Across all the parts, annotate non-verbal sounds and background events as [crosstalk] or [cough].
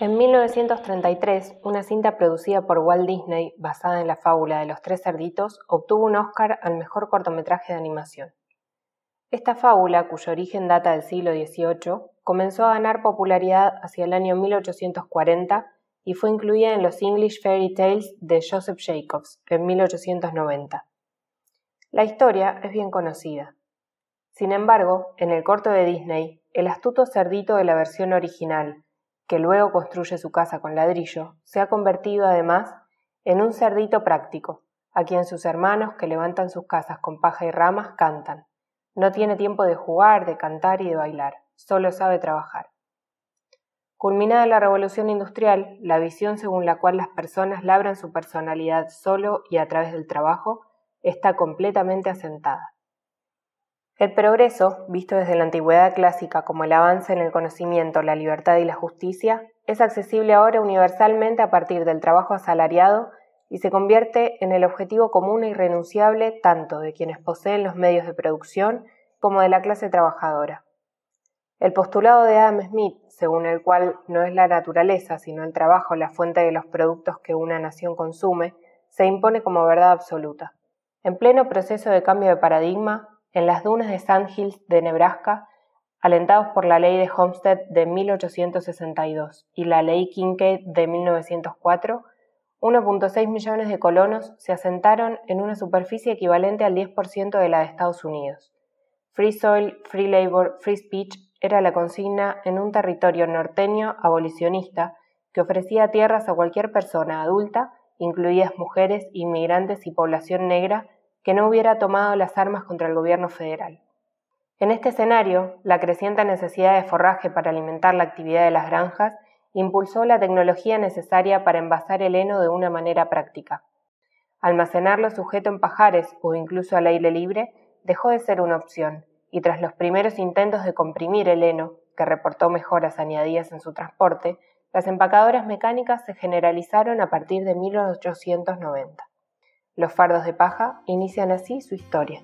En 1933, una cinta producida por Walt Disney, basada en la fábula de los tres cerditos, obtuvo un Oscar al mejor cortometraje de animación. Esta fábula, cuyo origen data del siglo XVIII, comenzó a ganar popularidad hacia el año 1840 y fue incluida en los English Fairy Tales de Joseph Jacobs en 1890. La historia es bien conocida. Sin embargo, en el corto de Disney, el astuto cerdito de la versión original, que luego construye su casa con ladrillo, se ha convertido además en un cerdito práctico, a quien sus hermanos que levantan sus casas con paja y ramas cantan. No tiene tiempo de jugar, de cantar y de bailar, solo sabe trabajar. Culminada la revolución industrial, la visión según la cual las personas labran su personalidad solo y a través del trabajo está completamente asentada. El progreso, visto desde la antigüedad clásica como el avance en el conocimiento, la libertad y la justicia, es accesible ahora universalmente a partir del trabajo asalariado y se convierte en el objetivo común e irrenunciable tanto de quienes poseen los medios de producción como de la clase trabajadora. El postulado de Adam Smith, según el cual no es la naturaleza, sino el trabajo la fuente de los productos que una nación consume, se impone como verdad absoluta. En pleno proceso de cambio de paradigma, en las dunas de Sandhills de Nebraska, alentados por la ley de Homestead de 1862 y la ley Kincaid de 1904, 1.6 millones de colonos se asentaron en una superficie equivalente al 10% de la de Estados Unidos. Free Soil, Free Labor, Free Speech era la consigna en un territorio norteño abolicionista que ofrecía tierras a cualquier persona adulta, incluidas mujeres, inmigrantes y población negra, que no hubiera tomado las armas contra el gobierno federal. En este escenario, la creciente necesidad de forraje para alimentar la actividad de las granjas impulsó la tecnología necesaria para envasar el heno de una manera práctica. Almacenarlo sujeto en pajares o incluso al aire libre dejó de ser una opción, y tras los primeros intentos de comprimir el heno, que reportó mejoras añadidas en su transporte, las empacadoras mecánicas se generalizaron a partir de 1890. Los fardos de paja inician así su historia.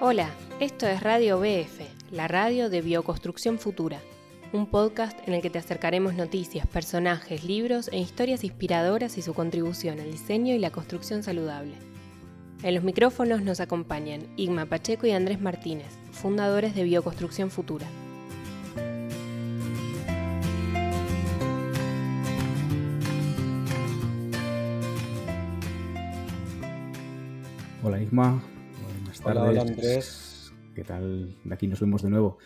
Hola, esto es Radio BF, la radio de Bioconstrucción Futura, un podcast en el que te acercaremos noticias, personajes, libros e historias inspiradoras y su contribución al diseño y la construcción saludable. En los micrófonos nos acompañan Igma Pacheco y Andrés Martínez, fundadores de Bioconstrucción Futura. Hola Igma, buenas tardes. Hola, Andrés. ¿Qué tal? Aquí nos vemos de nuevo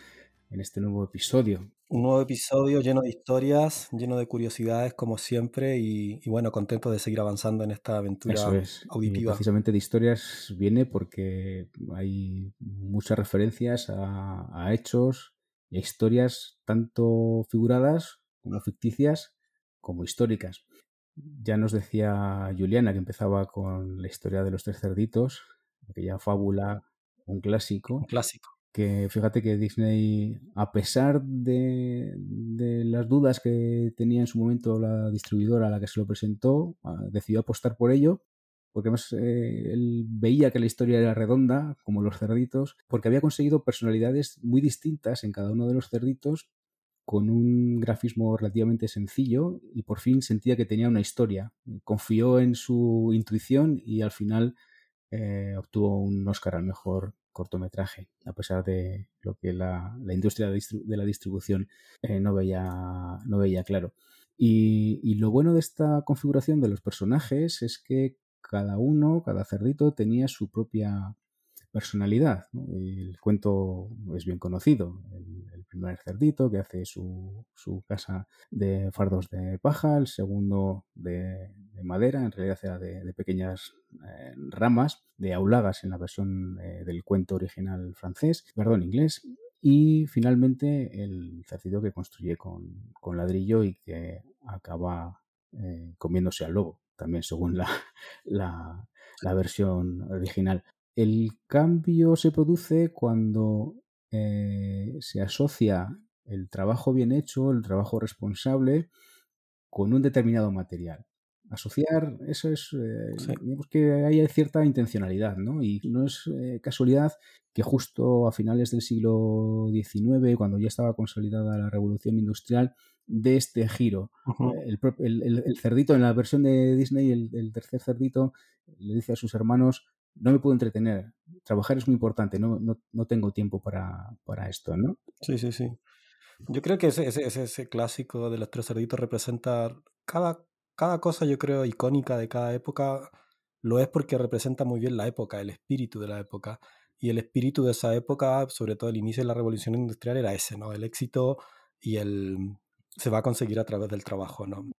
en este nuevo episodio. Un nuevo episodio lleno de historias, lleno de curiosidades como siempre y, bueno, contento de seguir avanzando en esta aventura Eso es. auditiva. precisamente de historias viene porque hay muchas referencias a, a hechos y a historias tanto figuradas como ficticias como históricas. Ya nos decía Juliana que empezaba con la historia de los tres cerditos, aquella fábula, un clásico. Un clásico que fíjate que Disney, a pesar de, las dudas que tenía en su momento la distribuidora a la que se lo presentó, ah, decidió apostar por ello, porque además eh, él veía que la historia era redonda, como los cerditos, porque había conseguido personalidades muy distintas en cada uno de los cerditos, con un grafismo relativamente sencillo y por fin sentía que tenía una historia. Confió en su intuición y al final eh, obtuvo un Oscar al mejor cortometraje, a pesar de lo que la, industria de la distribución eh, no, veía, no veía claro. Y, lo bueno de esta configuración de los personajes es que cada uno, cada cerdito, tenía su propia personalidad. El cuento es bien conocido. El, primer cerdito que hace su, casa de fardos de paja, el segundo de, madera, en realidad era de, pequeñas eh, ramas, de aulagas en la versión eh, del cuento original francés, perdón, inglés. Y finalmente el cerdito que construye con, ladrillo y que acaba eh, comiéndose al lobo, también según la, la versión original. El cambio se produce cuando eh, se asocia el trabajo bien hecho, el trabajo responsable, con un determinado material. Asociar, eso es, eh, digamos que hay cierta intencionalidad, ¿no? Y no es eh, casualidad que justo a finales del siglo XIX, cuando ya estaba consolidada la revolución industrial, de este giro. el, el, cerdito, en la versión de Disney, el, tercer cerdito le dice a sus hermanos, no me puedo entretener, trabajar es muy importante, no, no, no tengo tiempo para, para, esto, ¿no? Sí, sí, sí. Yo creo que ese, ese, ese clásico de los tres cerditos representa cada, cada cosa, yo creo, icónica de cada época, lo es porque representa muy bien la época, el espíritu de la época. Y el espíritu de esa época, sobre todo el inicio de la revolución industrial, era ese, ¿no? El éxito y el se va a conseguir a través del trabajo, ¿no?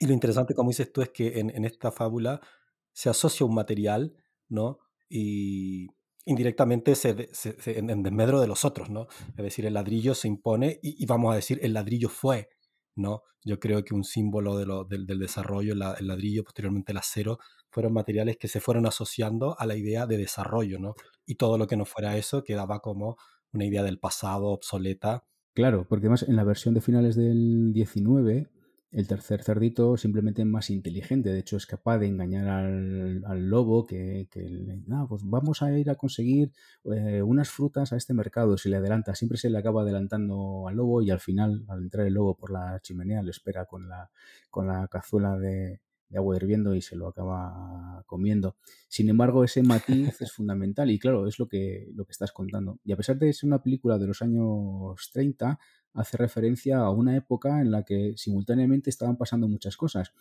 Y lo interesante, como dices tú, es que en, en esta fábula se asocia un material, ¿no? Y indirectamente se, en, desmedro de los otros, ¿no? Es decir, el ladrillo se impone y, vamos a decir, el ladrillo fue, ¿no? Yo creo que un símbolo de lo, del, del, desarrollo, el ladrillo, posteriormente el acero, fueron materiales que se fueron asociando a la idea de desarrollo, ¿no? Y todo lo que no fuera eso quedaba como una idea del pasado obsoleta. Claro, porque además en la versión de finales del 19 el tercer cerdito simplemente es más inteligente, de hecho es capaz de engañar al, lobo que, que ah, pues vamos a ir a conseguir eh, unas frutas a este mercado, si le adelanta, siempre se le acaba adelantando al lobo y al final, al entrar el lobo por la chimenea, le espera con la, con la cazuela de, de agua hirviendo y se lo acaba comiendo. Sin embargo, ese matiz es [laughs] fundamental y claro, es lo que, lo que estás contando. Y a pesar de ser una película de los años 30, hace referencia a una época en la que simultáneamente estaban pasando muchas cosas.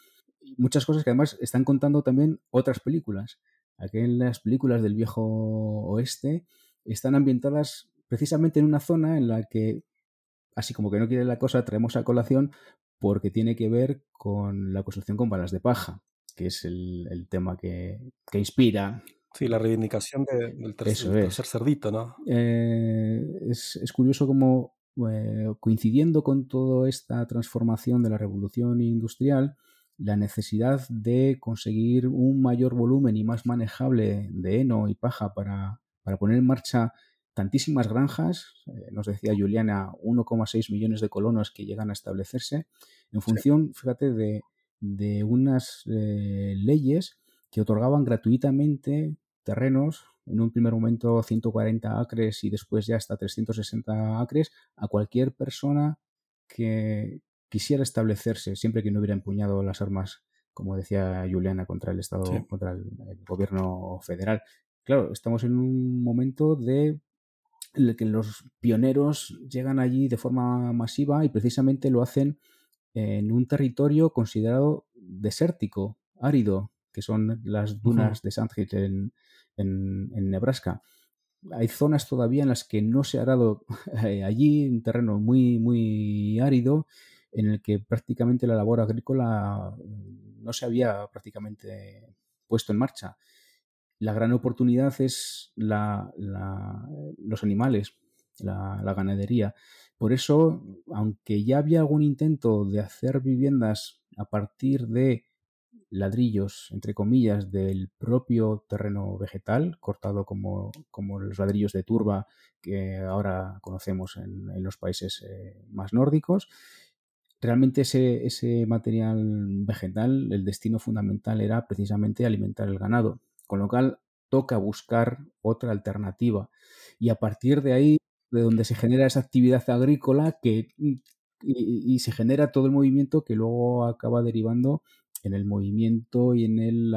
Muchas cosas que además están contando también otras películas. Aquellas películas del viejo oeste están ambientadas precisamente en una zona en la que, así como que no quiere la cosa, traemos a colación porque tiene que ver con la construcción con balas de paja, que es el, tema que, inspira. Sí, la reivindicación del, tercer, cerdito, ¿no? Eh, es, es, curioso cómo eh, coincidiendo con toda esta transformación de la revolución industrial, la necesidad de conseguir un mayor volumen y más manejable de heno y paja para, poner en marcha tantísimas granjas, eh, nos decía Juliana, 1,6 millones de colonos que llegan a establecerse, en función, fíjate, de, de unas eh, leyes que otorgaban gratuitamente terrenos en un primer momento 140 acres y después ya hasta 360 acres a cualquier persona que quisiera establecerse, siempre que no hubiera empuñado las armas, como decía Juliana, contra el Estado, contra el, gobierno federal. Claro, estamos en un momento de en el que los pioneros llegan allí de forma masiva y precisamente lo hacen en un territorio considerado desértico, árido, que son las dunas de Sandhills en, en, Nebraska. Hay zonas todavía en las que no se ha arado [laughs] eh, allí, un terreno muy, muy árido, en el que prácticamente la labor agrícola mm, no se había prácticamente puesto en marcha. La gran oportunidad es la, los animales, la, la, ganadería. Por eso, aunque ya había algún intento de hacer viviendas a partir de ladrillos, entre comillas, del propio terreno vegetal, cortado como, como los ladrillos de turba que ahora conocemos en, los países eh, más nórdicos. Realmente ese, ese material vegetal, el destino fundamental era precisamente alimentar el ganado, con lo cual toca buscar otra alternativa. Y a partir de ahí, de donde se genera esa actividad agrícola que, y se genera todo el movimiento que luego acaba derivando en el movimiento y en el,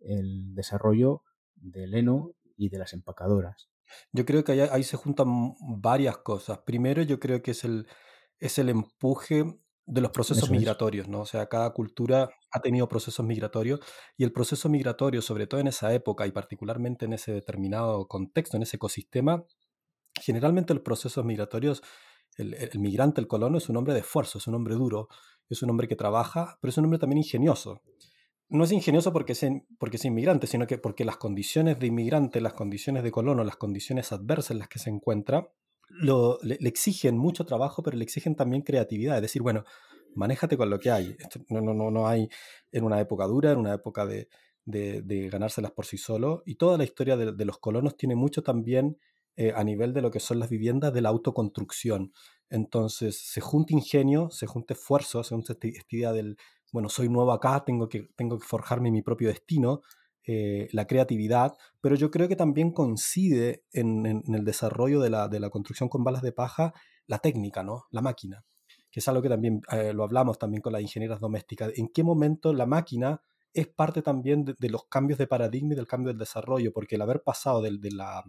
el, desarrollo del heno y de las empacadoras. Yo creo que ahí, se juntan varias cosas. Primero, yo creo que es el, es el empuje de los procesos migratorios, ¿no? O sea, cada cultura ha tenido procesos migratorios y el proceso migratorio, sobre todo en esa época y particularmente en ese determinado contexto, en ese ecosistema, generalmente los procesos migratorios, el, migrante, el colono, es un hombre de esfuerzo, es un hombre duro, es un hombre que trabaja, pero es un hombre también ingenioso. No es ingenioso porque es, porque es inmigrante, sino que porque las condiciones de inmigrante, las condiciones de colono, las condiciones adversas en las que se encuentra, lo, le, exigen mucho trabajo, pero le exigen también creatividad. Es decir, bueno, manéjate con lo que hay. no, no, no, hay en una época dura, en una época de, de, ganárselas por sí solo. Y toda la historia de, de, los colonos tiene mucho también eh, a nivel de lo que son las viviendas de la autoconstrucción. Entonces se junta ingenio, se junta esfuerzo, se junta esta idea del, bueno, soy nuevo acá, tengo que, tengo que forjarme mi propio destino, eh, la creatividad, pero yo creo que también coincide en, el desarrollo de la, de la, construcción con balas de paja la técnica, ¿no? La máquina, que es algo que también eh, lo hablamos también con las ingenieras domésticas. ¿En qué momento la máquina es parte también de, los cambios de paradigma y del cambio del desarrollo? Porque el haber pasado del, de la,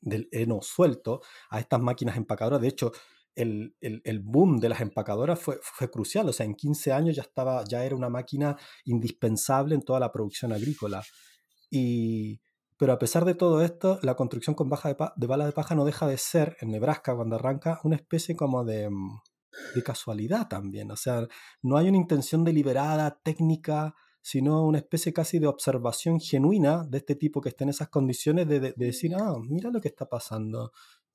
del heno suelto a estas máquinas empacadoras, de hecho, el, el, boom de las empacadoras fue, fue, crucial. O sea, en 15 años ya, estaba, ya era una máquina indispensable en toda la producción agrícola. Y, pero a pesar de todo esto, la construcción con baja de, de balas de paja no deja de ser, en Nebraska, cuando arranca, una especie como de, mm, de casualidad también. O sea, no hay una intención deliberada, técnica, sino una especie casi de observación genuina de este tipo que está en esas condiciones de, de decir, ah, mira lo que está pasando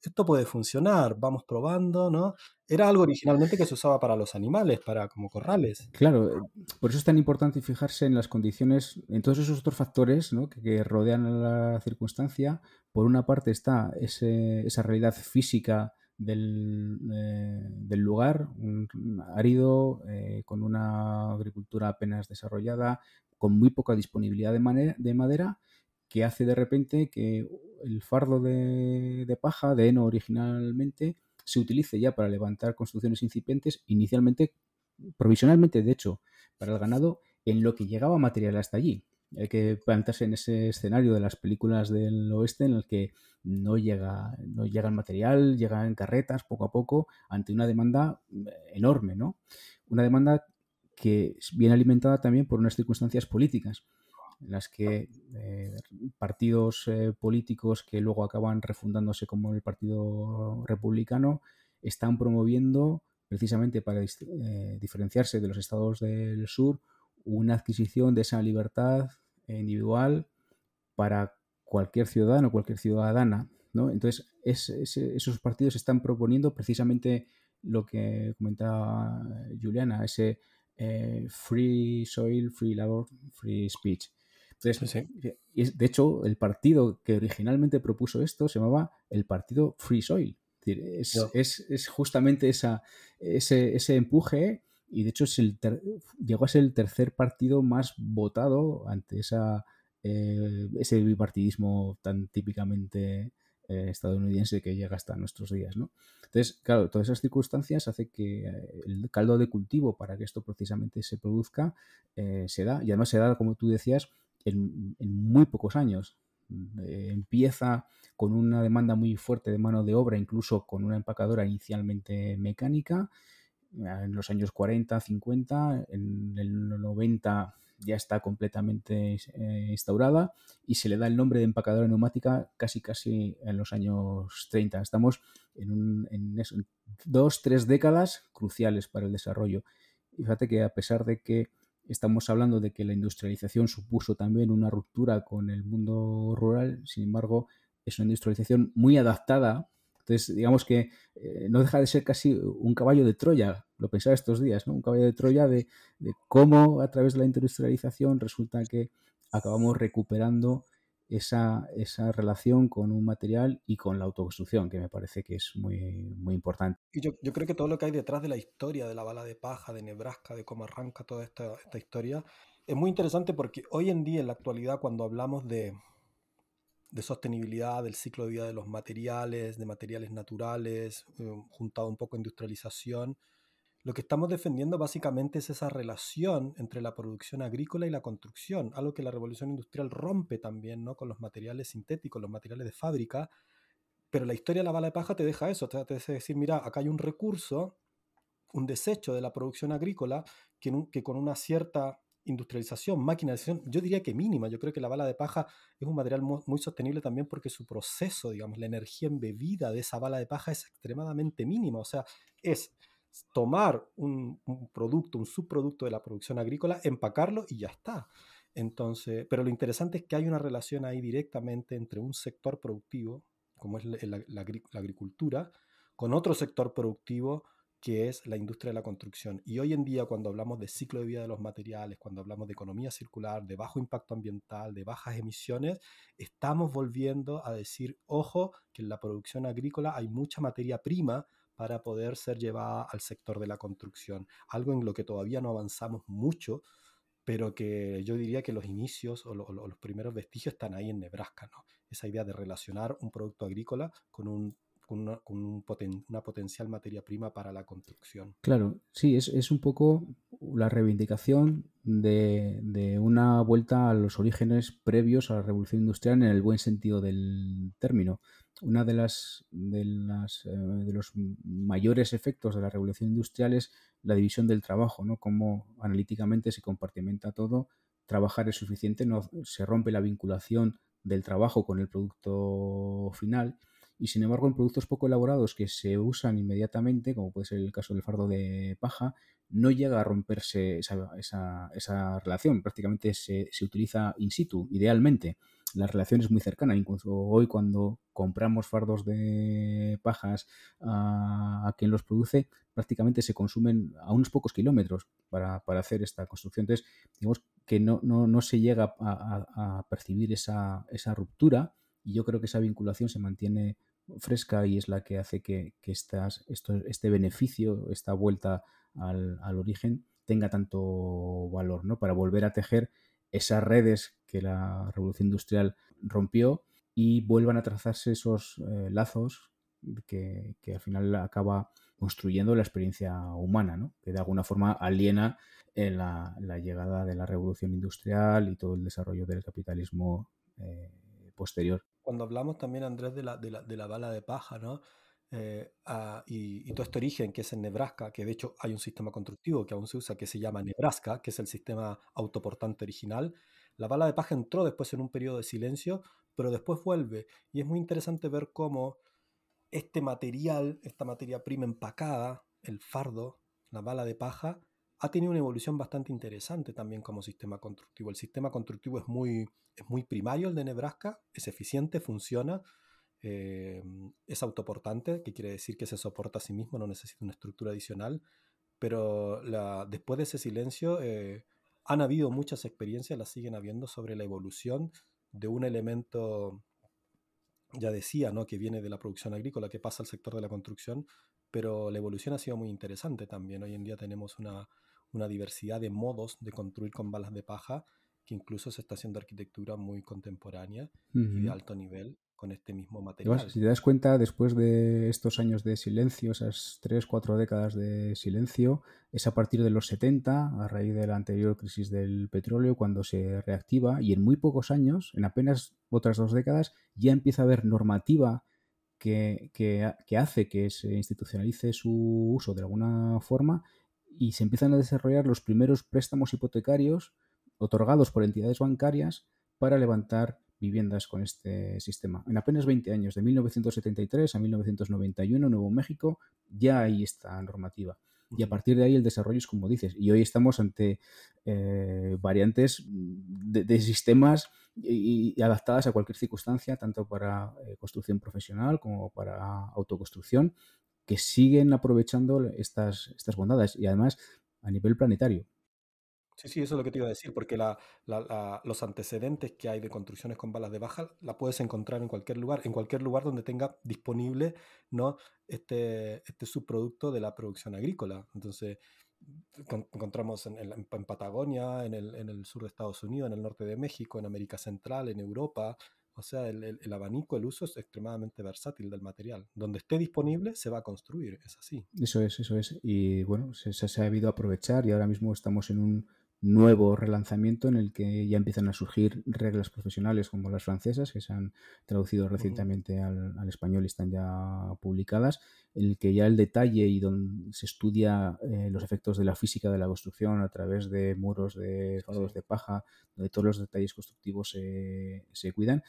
esto puede funcionar, vamos probando, ¿no? Era algo originalmente que se usaba para los animales, para como corrales. Claro, eh, por eso es tan importante fijarse en las condiciones, en todos esos otros factores ¿no? que, rodean la circunstancia. Por una parte está esa realidad física del, eh, lugar, un árido, eh, con una agricultura apenas desarrollada, con muy poca disponibilidad de madera que hace de repente que el fardo de, paja, de heno originalmente, se utilice ya para levantar construcciones incipientes, inicialmente, provisionalmente, de hecho, para el ganado, en lo que llegaba material hasta allí. Hay que plantarse en ese escenario de las películas del oeste en el que no llega, no llega el material, llega en carretas poco a poco, ante una demanda enorme, ¿no? Una demanda que viene alimentada también por unas circunstancias políticas en las que eh, partidos eh, políticos que luego acaban refundándose como el Partido Republicano están promoviendo precisamente para eh, diferenciarse de los estados del sur una adquisición de esa libertad individual para cualquier ciudadano, cualquier ciudadana. ¿no? Entonces, esos partidos están proponiendo precisamente lo que comentaba Juliana, ese free soil, free labor, free speech de hecho, el partido que originalmente propuso esto se llamaba el partido Free Soil. Es, justamente esa, ese, empuje y de hecho es el llegó a ser el tercer partido más votado ante esa, eh, ese bipartidismo tan típicamente eh, estadounidense que llega hasta nuestros días. ¿no? Entonces, claro, todas esas circunstancias hace que eh, el caldo de cultivo para que esto precisamente se produzca se da y además se da, como tú decías, en, muy pocos años. Empieza con una demanda muy fuerte de mano de obra, incluso con una empacadora inicialmente mecánica. En los años 40, 50, en el 90 ya está completamente eh, instaurada y se le da el nombre de empacadora neumática casi casi en los años 30. Estamos en, dos, tres décadas cruciales para el desarrollo. fíjate que a pesar de que Estamos hablando de que la industrialización supuso también una ruptura con el mundo rural, sin embargo, es una industrialización muy adaptada. Entonces, digamos que eh, no deja de ser casi un caballo de Troya, lo pensaba estos días, ¿no? Un caballo de Troya de, cómo a través de la industrialización resulta que acabamos recuperando esa, esa, relación con un material y con la autoconstrucción, que me parece que es muy, muy importante. Y yo, creo que todo lo que hay detrás de la historia de la bala de paja, de Nebraska, de cómo arranca toda esta historia, es muy interesante porque hoy en día, en la actualidad, cuando hablamos de, de sostenibilidad, del ciclo de vida de los materiales, de materiales naturales, eh, juntado un poco a industrialización, lo que estamos defendiendo básicamente es esa relación entre la producción agrícola y la construcción, algo que la revolución industrial rompe también ¿no? con los materiales sintéticos, los materiales de fábrica, pero la historia de la bala de paja te deja eso, te deja decir, mira, acá hay un recurso, un desecho de la producción agrícola que con una cierta industrialización, maquinarización, yo diría que mínima. Yo creo que la bala de paja es un material muy, muy, sostenible también porque su proceso, digamos, la energía embebida de esa bala de paja es extremadamente mínima. O sea, es tomar un, producto, un subproducto de la producción agrícola, empacarlo y ya está. Entonces, pero lo interesante es que hay una relación ahí directamente entre un sector productivo, como es la, agricultura, con otro sector productivo que es la industria de la construcción. Y hoy en día, cuando hablamos de ciclo de vida de los materiales, cuando hablamos de economía circular, de bajo impacto ambiental, de bajas emisiones, estamos volviendo a decir, ojo, que en la producción agrícola hay mucha materia prima para poder ser llevada al sector de la construcción. Algo en lo que todavía no avanzamos mucho, pero que yo diría que los inicios o, los primeros vestigios están ahí en Nebraska, ¿no? Esa idea de relacionar un producto agrícola con un con, una, una, potencial materia prima para la construcción. Claro, sí, es, es un poco la reivindicación de, de, una vuelta a los orígenes previos a la revolución industrial en el buen sentido del término. Una de las, de las eh, de los mayores efectos de la revolución industrial es la división del trabajo, ¿no? Cómo analíticamente se compartimenta todo, trabajar es suficiente, no se rompe la vinculación del trabajo con el producto final y sin embargo en productos poco elaborados que se usan inmediatamente, como puede ser el caso del fardo de paja, no llega a romperse esa, esa, esa relación, prácticamente se, se, utiliza in situ, idealmente. La relación es muy cercana, incluso hoy cuando compramos fardos de pajas a, quien los produce, prácticamente se consumen a unos pocos kilómetros para, para hacer esta construcción. Entonces, digamos que no, no, no se llega a, a, a percibir esa, esa ruptura y yo creo que esa vinculación se mantiene fresca y es la que hace que, que estas, esto, este beneficio, esta vuelta al, al, origen, tenga tanto valor, ¿no? Para volver a tejer esas redes que la revolución industrial rompió y vuelvan a trazarse esos eh, lazos que, que, al final acaba construyendo la experiencia humana, ¿no? que de alguna forma aliena eh, la, llegada de la revolución industrial y todo el desarrollo del capitalismo eh, posterior cuando hablamos también, Andrés, de la, de la, de la bala de paja, ¿no? Eh, uh, y, y, todo este origen que es en Nebraska, que de hecho hay un sistema constructivo que aún se usa que se llama Nebraska, que es el sistema autoportante original. La bala de paja entró después en un periodo de silencio, pero después vuelve. Y es muy interesante ver cómo este material, esta materia prima empacada, el fardo, la bala de paja, ha tenido una evolución bastante interesante también como sistema constructivo. El sistema constructivo es muy, es muy primario, el de Nebraska, es eficiente, funciona, eh, es autoportante, que quiere decir que se soporta a sí mismo, no necesita una estructura adicional, pero después de ese silencio eh, han habido muchas experiencias, las siguen habiendo, sobre la evolución de un elemento, ya decía, ¿no? que viene de la producción agrícola, que pasa al sector de la construcción, pero la evolución ha sido muy interesante también. Hoy en día tenemos una, una diversidad de modos de construir con balas de paja, que incluso se está haciendo arquitectura muy contemporánea uh -huh. y de alto nivel con este mismo material. Además, si te das cuenta, después de estos años de silencio, esas tres, cuatro décadas de silencio, es a partir de los 70, a raíz de la anterior crisis del petróleo, cuando se reactiva y en muy pocos años, en apenas otras dos décadas, ya empieza a haber normativa que, hace que se institucionalice su uso de alguna forma y se empiezan a desarrollar los primeros préstamos hipotecarios otorgados por entidades bancarias para levantar viviendas con este sistema. En apenas 20 años, de 1973 a 1991, Nuevo México, ya hay esta normativa. Y a partir de ahí el desarrollo es como dices. Y hoy estamos ante eh, variantes de, de sistemas y, y, adaptadas a cualquier circunstancia, tanto para eh, construcción profesional como para autoconstrucción, que siguen aprovechando estas, estas bondades y además a nivel planetario. Sí, sí, eso es lo que te iba a decir, porque la, la, los antecedentes que hay de construcciones con balas de baja la puedes encontrar en cualquier lugar, en cualquier lugar donde tenga disponible ¿no? este, este subproducto de la producción agrícola. Entonces, con, encontramos en, Patagonia, en el, en el, sur de Estados Unidos, en el norte de México, en América Central, en Europa. O sea, el, abanico, el uso es extremadamente versátil del material. Donde esté disponible, se va a construir, es así. Eso es, eso es. Y bueno, se, se ha sabido aprovechar y ahora mismo estamos en un nuevo relanzamiento en el que ya empiezan a surgir reglas profesionales como las francesas, que se han traducido recientemente al, al español y están ya publicadas, en el que ya el detalle y donde se estudia eh, los efectos de la física de la construcción a través de muros de sí. de paja, donde todos los detalles constructivos se, se cuidan,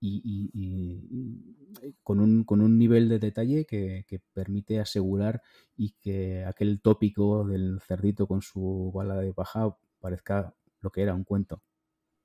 y, con, un, con un nivel de detalle que, que, permite asegurar y que aquel tópico del cerdito con su bala de paja parezca lo que era un cuento.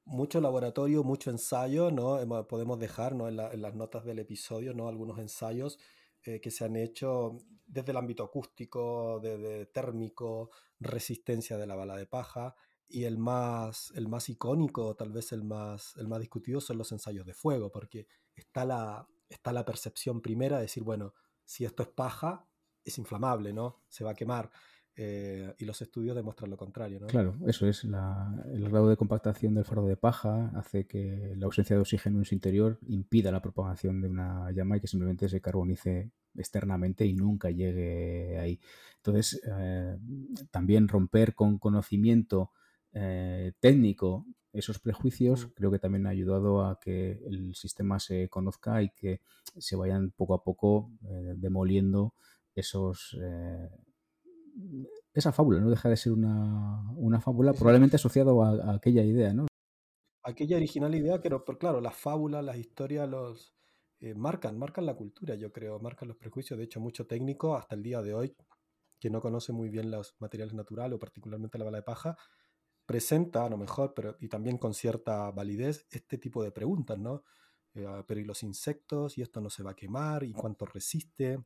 Mucho laboratorio, mucho ensayo, ¿no? Podemos dejar ¿no? En las notas del episodio ¿no? algunos ensayos eh, que se han hecho desde el ámbito acústico, desde térmico, resistencia de la bala de paja, y el más, el más icónico, tal vez el más, el más discutido, son los ensayos de fuego, porque está la, está la percepción primera de decir, bueno, si esto es paja, es inflamable, ¿no? Se va a quemar. Eh, y los estudios demuestran lo contrario. ¿no? Claro, eso es. el grado de compactación del faro de paja hace que la ausencia de oxígeno en su interior impida la propagación de una llama y que simplemente se carbonice externamente y nunca llegue ahí. Entonces, eh, también romper con conocimiento eh, técnico esos prejuicios mm. creo que también ha ayudado a que el sistema se conozca y que se vayan poco a poco demoliendo esos esa fábula, no deja de ser una, fábula probablemente asociado a, aquella idea, ¿no? Aquella original idea, pero, claro, las fábulas, las historias, los eh, marcan, marcan la cultura, yo creo, marcan los prejuicios. De hecho, mucho técnico hasta el día de hoy, que no conoce muy bien los materiales naturales o particularmente la bala de paja, presenta a lo mejor, pero y también con cierta validez, este tipo de preguntas, ¿no? Eh, ah, pero ¿y los insectos? ¿Y esto no se va a quemar? ¿Y cuánto resiste?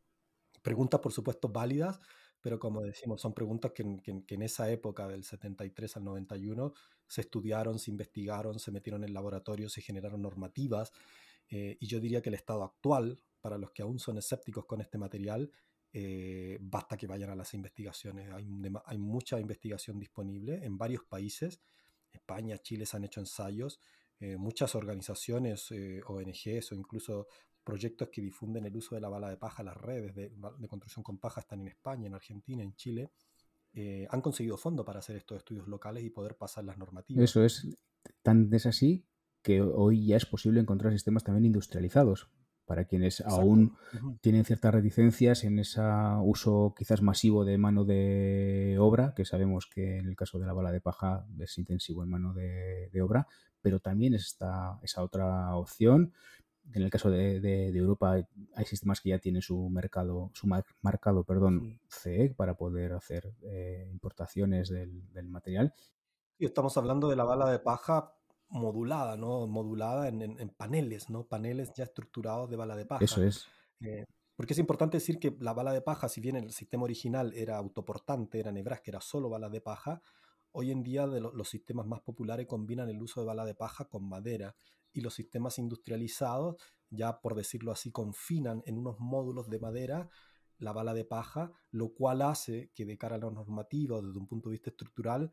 Preguntas, por supuesto, válidas, pero como decimos, son preguntas que, en esa época del 73 al 91 se estudiaron, se investigaron, se metieron en laboratorio, se generaron normativas, eh, y yo diría que el estado actual, para los que aún son escépticos con este material, eh, basta que vayan a las investigaciones. Hay, mucha investigación disponible en varios países. España, Chile se han hecho ensayos. Eh, muchas organizaciones, ONGs o incluso proyectos que difunden el uso de la bala de paja, las redes de, construcción con paja están en España, en Argentina, en Chile, eh, han conseguido fondo para hacer estos estudios locales y poder pasar las normativas. Eso es, tan es así que hoy ya es posible encontrar sistemas también industrializados para quienes aún tienen ciertas reticencias en ese uso quizás masivo de mano de obra, que sabemos que en el caso de la bala de paja es intensivo en mano de, de obra, pero también está esa otra opción. En el caso de, Europa hay sistemas que ya tienen su mercado, su marcado, perdón, CE para poder hacer eh, importaciones del, material. Y estamos hablando de la bala de paja modulada, ¿no? Modulada en, paneles, ¿no? Paneles ya estructurados de bala de paja. Eso es. Eh, porque es importante decir que la bala de paja, si bien el sistema original era autoportante, era Nebraska, era solo bala de paja, hoy en día de los sistemas más populares combinan el uso de bala de paja con madera y los sistemas industrializados, ya por decirlo así, confinan en unos módulos de madera la bala de paja, lo cual hace que de cara a la normativa, desde un punto de vista estructural,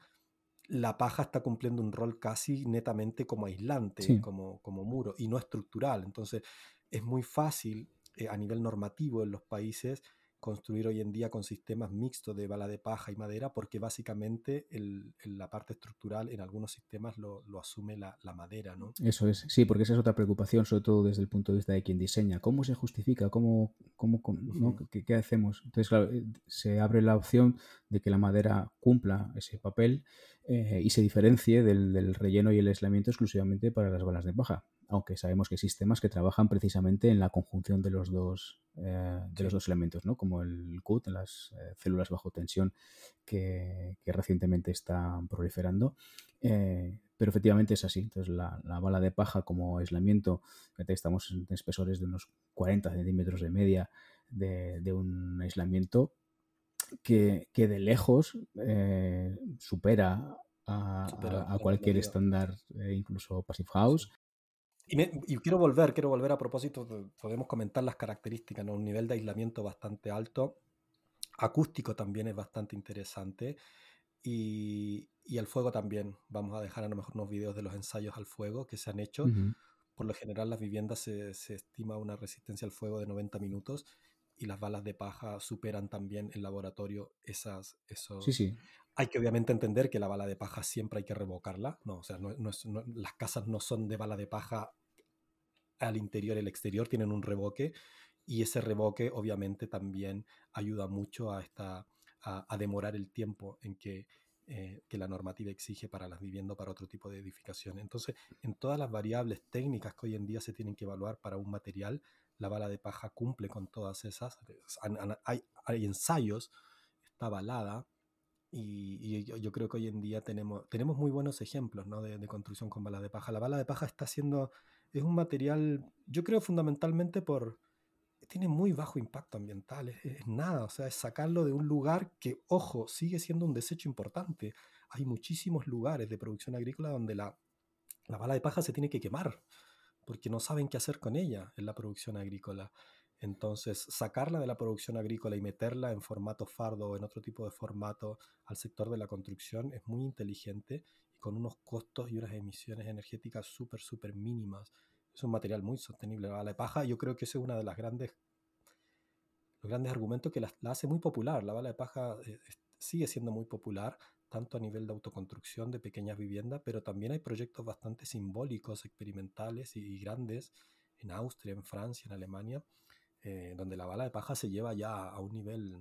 la paja está cumpliendo un rol casi netamente como aislante, como, como muro, y no estructural. Entonces, es muy fácil eh, a nivel normativo en los países construir hoy en día con sistemas mixtos de bala de paja y madera, porque básicamente el, la parte estructural en algunos sistemas lo, lo asume la, la, madera, ¿no? Eso es, sí, porque esa es otra preocupación, sobre todo desde el punto de vista de quien diseña. ¿Cómo se justifica? ¿Cómo, cómo, ¿no? ¿Qué, ¿Qué, hacemos? Entonces, claro, eh, se abre la opción de que la madera cumpla ese papel eh, y se diferencie del, del relleno y el aislamiento exclusivamente para las balas de paja aunque sabemos que hay sistemas que trabajan precisamente en la conjunción de los dos, eh, de los dos elementos, ¿no? como el CUT, las eh, células bajo tensión que, recientemente están proliferando. Eh, pero efectivamente es así. Entonces, la, bala de paja como aislamiento, estamos en espesores de unos 40 centímetros de media de, un aislamiento que, que de lejos supera a, cualquier estándar, incluso Passive House. Y, quiero volver, quiero volver a propósito, podemos comentar las características, ¿no? un nivel de aislamiento bastante alto, acústico también es bastante interesante y, y el fuego también. Vamos a dejar a lo mejor unos videos de los ensayos al fuego que se han hecho. Por lo general las viviendas se, se, estima una resistencia al fuego de 90 minutos y las balas de paja superan también en laboratorio esas, esos... Sí, sí. Hay que obviamente entender que la bala de paja siempre hay que revocarla, no, o sea, no, las casas no son de bala de paja al interior y al exterior, tienen un revoque y ese revoque obviamente también ayuda mucho a, esta, a, demorar el tiempo en que, eh, que, la normativa exige para las viviendas para otro tipo de edificación. Entonces, en todas las variables técnicas que hoy en día se tienen que evaluar para un material, la bala de paja cumple con todas esas. Hay, hay ensayos, está avalada, y, yo, creo que hoy en día tenemos, tenemos muy buenos ejemplos ¿no? de, construcción con bala de paja. La bala de paja está siendo, es un material, yo creo fundamentalmente por, tiene muy bajo impacto ambiental, es, nada, o sea, es sacarlo de un lugar que, ojo, sigue siendo un desecho importante. Hay muchísimos lugares de producción agrícola donde la, la bala de paja se tiene que quemar, porque no saben qué hacer con ella en la producción agrícola. Entonces, sacarla de la producción agrícola y meterla en formato fardo o en otro tipo de formato al sector de la construcción es muy inteligente y con unos costos y unas emisiones energéticas súper, súper mínimas. Es un material muy sostenible. La bala paja, yo creo que ese es uno de las grandes, los grandes argumentos que la, hace muy popular. La bala de paja eh, sigue siendo muy popular, tanto a nivel de autoconstrucción de pequeñas viviendas, pero también hay proyectos bastante simbólicos, experimentales y grandes en Austria, en Francia, en Alemania, eh, donde la bala de paja se lleva ya a un nivel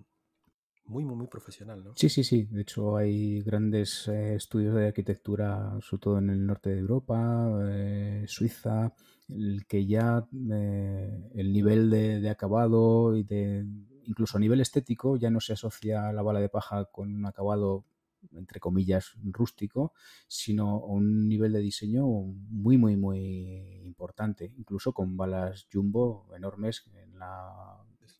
muy, muy, muy profesional, ¿no? Sí, sí, sí. De hecho, hay grandes eh, estudios de arquitectura, sobre todo en el norte de Europa, eh, Suiza, el que ya el nivel de, acabado y de incluso a nivel estético ya no se asocia la bala de paja con un acabado entre comillas, rústico, sino un nivel de diseño muy, muy, muy importante, incluso con balas jumbo enormes en la,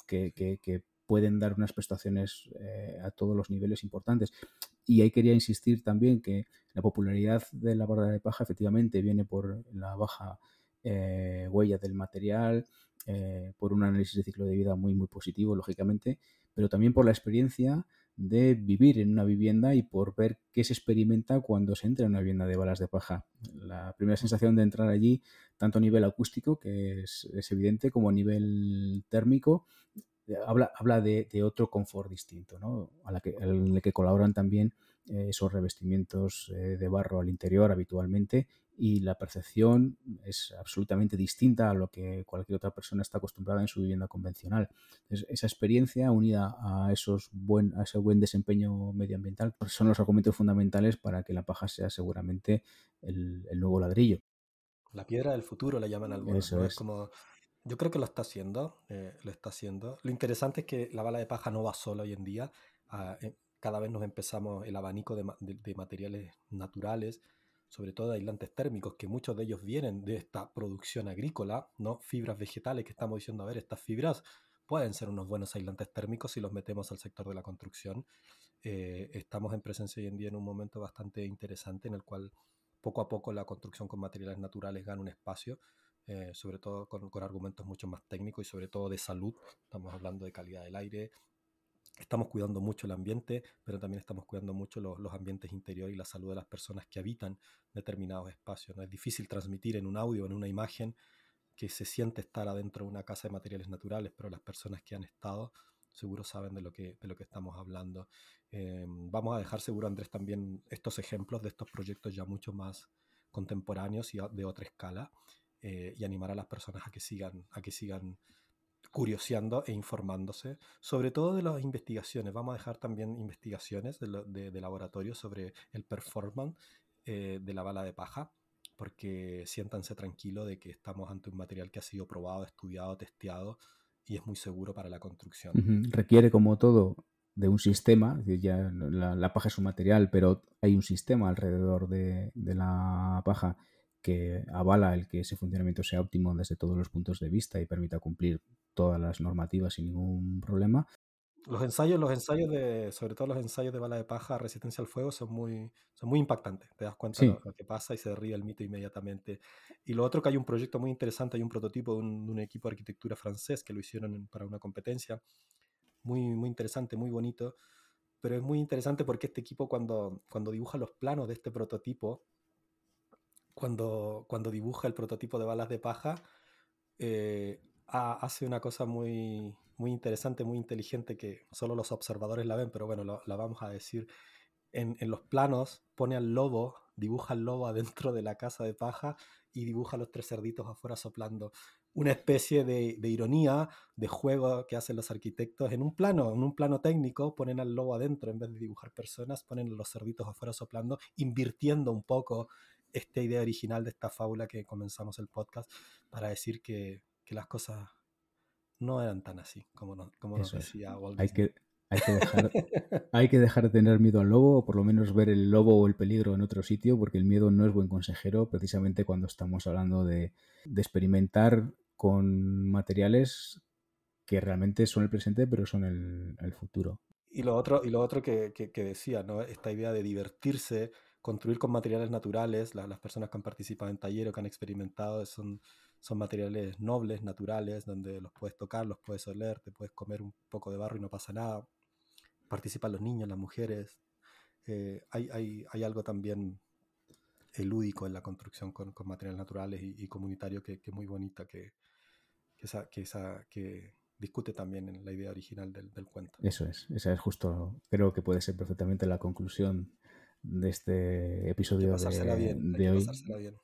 que, pueden dar unas prestaciones eh, a todos los niveles importantes. Y ahí quería insistir también que la popularidad de la barra de paja efectivamente viene por la baja eh, huella del material, eh, por un análisis de ciclo de vida muy, muy positivo, lógicamente, pero también por la experiencia de vivir en una vivienda y por ver qué se experimenta cuando se entra en una vivienda de balas de paja. La primera sensación de entrar allí, tanto a nivel acústico, que es, evidente, como a nivel térmico, habla, habla de, otro confort distinto, ¿no? a la que, que colaboran también eh, esos revestimientos eh, de barro al interior habitualmente y la percepción es absolutamente distinta a lo que cualquier otra persona está acostumbrada en su vivienda convencional. esa experiencia unida a, esos buen, a ese buen desempeño medioambiental pues son los argumentos fundamentales para que la paja sea seguramente el, nuevo ladrillo. La piedra del futuro la llaman algunos. Eso es. como, yo creo que lo está haciendo, eh, lo está haciendo. Lo interesante es que la bala de paja no va sola hoy en día. Ah, eh, cada vez nos empezamos el abanico de, de materiales naturales sobre todo aislantes térmicos, que muchos de ellos vienen de esta producción agrícola, ¿no? Fibras vegetales que estamos diciendo, a ver, estas fibras pueden ser unos buenos aislantes térmicos si los metemos al sector de la construcción. Eh, estamos en presencia hoy en día en un momento bastante interesante en el cual poco a poco la construcción con materiales naturales gana un espacio, eh, sobre todo con, con, argumentos mucho más técnicos y sobre todo de salud. Estamos hablando de calidad del aire, estamos cuidando mucho el ambiente, pero también estamos cuidando mucho los, los, ambientes interiores y la salud de las personas que habitan determinados espacios. ¿no? Es difícil transmitir en un audio, en una imagen, que se siente estar adentro de una casa de materiales naturales, pero las personas que han estado seguro saben de lo que, de lo que estamos hablando. Eh, vamos a dejar seguro, Andrés, también estos ejemplos de estos proyectos ya mucho más contemporáneos y de otra escala, eh, y animar a las personas a que sigan, a que sigan curioseando e informándose, sobre todo de las investigaciones. Vamos a dejar también investigaciones de, laboratorio sobre el performance eh, de la bala de paja, porque siéntanse tranquilos de que estamos ante un material que ha sido probado, estudiado, testeado y es muy seguro para la construcción. Requiere como todo de un sistema, ya la, paja es un material, pero hay un sistema alrededor de, de la paja que avala el que ese funcionamiento sea óptimo desde todos los puntos de vista y permita cumplir todas las normativas sin ningún problema. Los ensayos, los ensayos de, sobre todo los ensayos de bala de paja, resistencia al fuego, son muy, son muy impactantes. Te das cuenta de lo, que pasa y se derriba el mito inmediatamente. Y lo otro que hay un proyecto muy interesante, hay un prototipo de un, equipo de arquitectura francés que lo hicieron para una competencia. Muy, muy interesante, muy bonito. Pero es muy interesante porque este equipo cuando, cuando dibuja los planos de este prototipo, cuando, cuando dibuja el prototipo de balas de paja, eh, hace una cosa muy, muy interesante, muy inteligente que solo los observadores la ven, pero bueno, la vamos a decir. En, en, los planos pone al lobo, dibuja al lobo adentro de la casa de paja y dibuja a los tres cerditos afuera soplando. Una especie de, ironía, de juego que hacen los arquitectos en un plano, en un plano técnico, ponen al lobo adentro en vez de dibujar personas, ponen los cerditos afuera soplando, invirtiendo un poco esta idea original de esta fábula que comenzamos el podcast para decir que que las cosas no eran tan así como, como nos decía Walt hay que, hay que, dejar, hay que dejar de tener miedo al lobo, o por lo menos ver el lobo o el peligro en otro sitio, porque el miedo no es buen consejero, precisamente cuando estamos hablando de, de experimentar con materiales que realmente son el presente, pero son el, futuro. Y lo otro, y lo otro que, decía, ¿no? esta idea de divertirse, construir con materiales naturales, las personas que han participado en talleres, que han experimentado, son, son materiales nobles, naturales, donde los puedes tocar, los puedes oler, te puedes comer un poco de barro y no pasa nada. Participan los niños, las mujeres. Eh, hay, hay, hay, algo también lúdico en la construcción con, con materiales naturales y, y comunitario que, es muy bonita, que, que, esa, que, esa, que discute también en la idea original del, del, cuento. Eso es, esa es justo, creo que puede ser perfectamente la conclusión de este episodio de, bien, de hoy. Bien.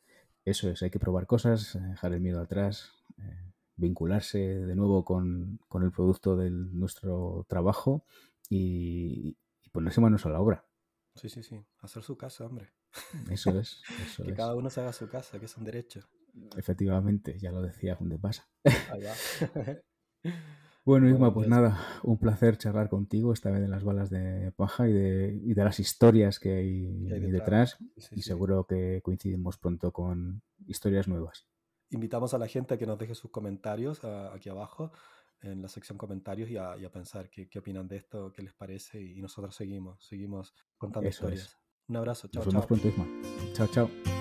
Eso es, hay que probar cosas, dejar el miedo atrás, eh, vincularse de nuevo con, con, el producto de nuestro trabajo y, y ponerse manos a la obra. Sí, sí, sí. Hacer su casa, hombre. [laughs] Eso es. que cada uno se haga su casa, que es un derecho. Efectivamente, ya lo decía Juan de Pasa. [laughs] bueno, Isma, pues, pues nada, un placer charlar contigo, esta vez de las balas de paja y de, y de las historias que hay, detrás. y seguro que coincidimos pronto con historias nuevas. Invitamos a la gente a que nos deje sus comentarios aquí abajo en la sección comentarios y a, pensar qué, opinan de esto, qué les parece y nosotros seguimos, seguimos contando historias. Un abrazo, chao. Nos vemos pronto, Isma. Chao, chao.